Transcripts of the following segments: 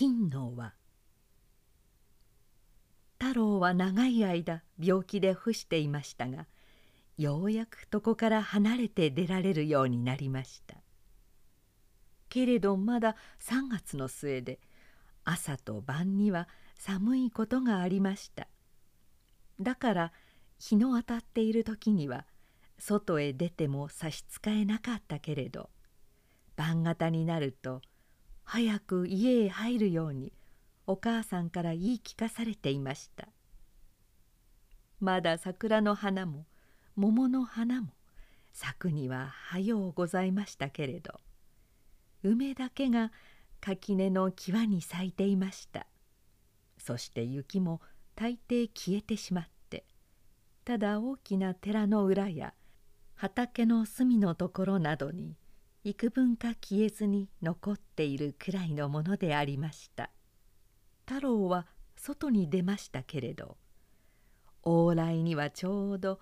金の輪。太郎は長い間病気で伏していましたがようやく床から離れて出られるようになりました。けれどまだ3月の末で朝と晩には寒いことがありました。だから日の当たっている時には外へ出ても差し支えなかったけれど晩方になると早く家へ入るようにお母さんから言い聞かされていました。まだ桜の花も桃の花も咲くには早うございましたけれど梅だけが垣根の際に咲いていました。そして雪も大抵消えてしまってただ大きな寺の裏や畑の隅のところなどに幾分か消えずに残っているくらいのものでありました。太郎は外に出ましたけれど往来にはちょうど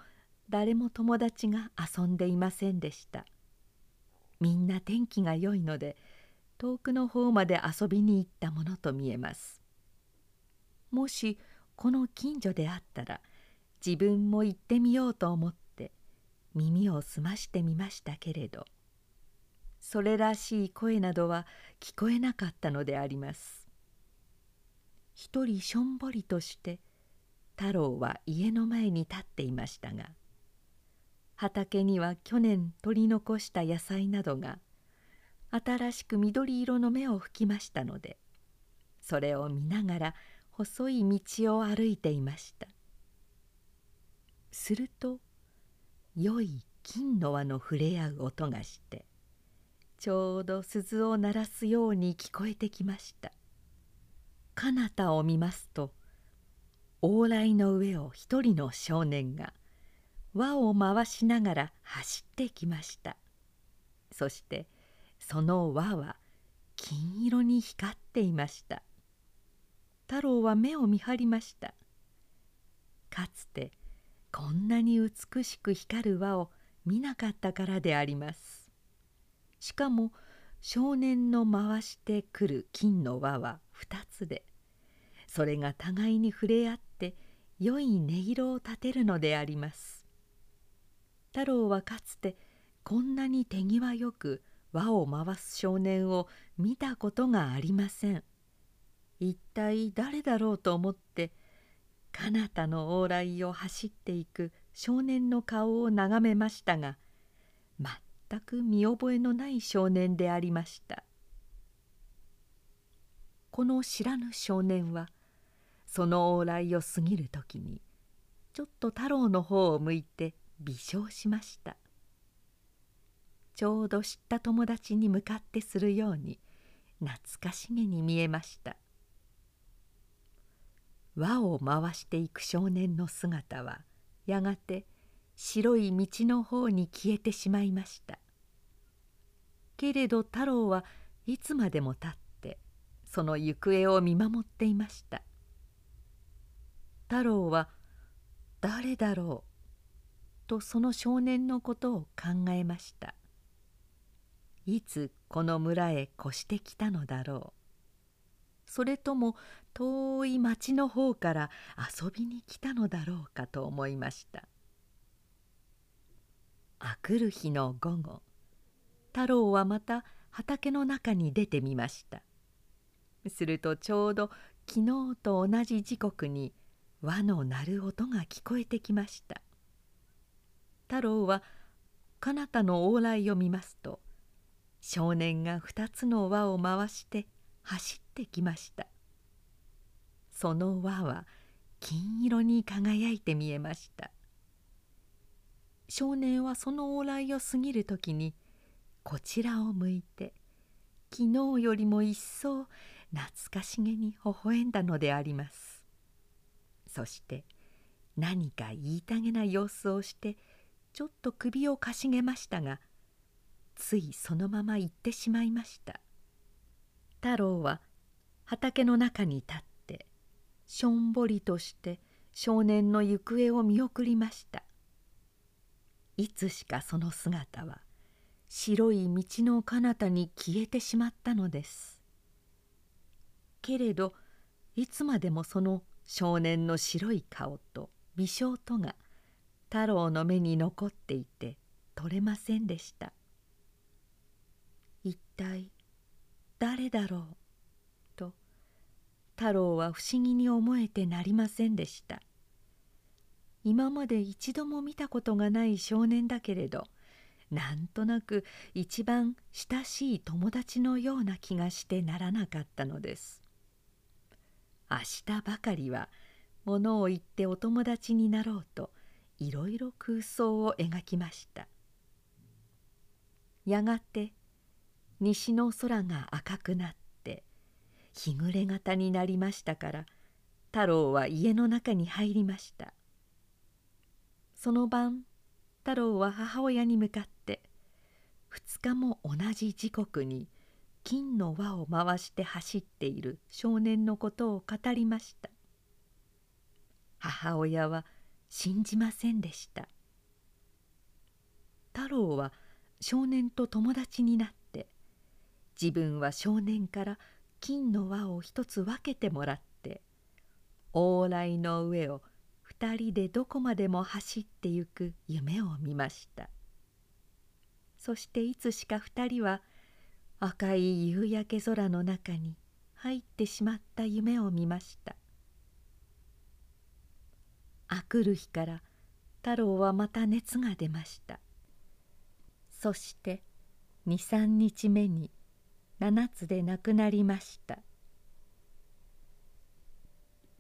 誰も友達が遊んでいませんでした。みんな天気が良いので遠くの方まで遊びに行ったものと見えます。もしこの近所であったら自分も行ってみようと思って耳を澄ましてみましたけれどそれらしい声などは聞こえなかったのであります。一人しょんぼりとして太郎は家の前に立っていましたが畑には去年取り残した野菜などが新しく緑色の芽を吹きましたのでそれを見ながら細い道を歩いていました。すると良い金の輪の触れ合う音がしてちょうど鈴を鳴らすように聞こえてきました。彼方を見ますと往来の上を一人の少年が輪を回しながら走ってきました。そしてその輪は金色に光っていました。太郎は目を見張りました。かつてこんなに美しく光る輪を見なかったからであります。しかも少年の回してくる金の輪は2つでそれが互いに触れ合って良い音色を立てるのであります。太郎はかつてこんなに手際よく輪を回す少年を見たことがありません。一体誰だろうと思って彼方の往来を走っていく少年の顔を眺めましたが全く見覚えのない少年でありました。この知らぬ少年はその往来を過ぎる時にちょっと太郎の方を向いて微笑しました。ちょうど知った友達に向かってするように懐かしげに見えました。輪を回していく少年の姿はやがて白い道の方に消えてしまいました。けれど太郎はいつまでも立ってその行方を見守っていました。太郎は「誰だろう?」とその少年のことを考えました。いつこの村へ越してきたのだろう。それとも遠い町の方から遊びに来たのだろうかと思いました。あくる日の午後太郎はまた畑の中に出てみました。するとちょうど昨日と同じ時刻に輪の鳴る音が聞こえてきました。太郎は彼方の往来を見ますと少年が2つの輪を回して走ってきました。その輪は金色に輝いて見えました。少年はその往来を過ぎる時にこちらを向いて昨日よりも一層懐かしげに微笑んだのであります。そして何か言いたげな様子をしてちょっと首をかしげましたがついそのまま行ってしまいました。太郎は畑の中に立ってしょんぼりとして少年の行方を見送りました。いつしかその姿は白い道の彼方に消えてしまったのです。けれどいつまでもその少年の白い顔と微笑とが太郎の目に残っていて取れませんでした。一体誰だろう？と太郎は不思議に思えてなりませんでした。今まで一度も見たことがない少年だけれどなんとなく一番親しい友達のような気がしてならなかったのです。明日ばかりはものを言ってお友達になろうといろいろ空想を描きました。やがて西の空が赤くなって日暮れ型になりましたから太郎は家の中に入りました。その晩太郎は母親に向かって2日も同じ時刻に金の輪を回して走っている少年のことを語りました。母親は信じませんでした。太郎は少年と友達になって自分は少年から金の輪を一つ分けてもらって往来の上を二人でどこまでも走ってゆく夢を見ました。そしていつしか二人は赤い夕焼け空の中に入ってしまった夢を見ました。あくる日から太郎はまた熱が出ました。そして23日目に7つで亡くなりました。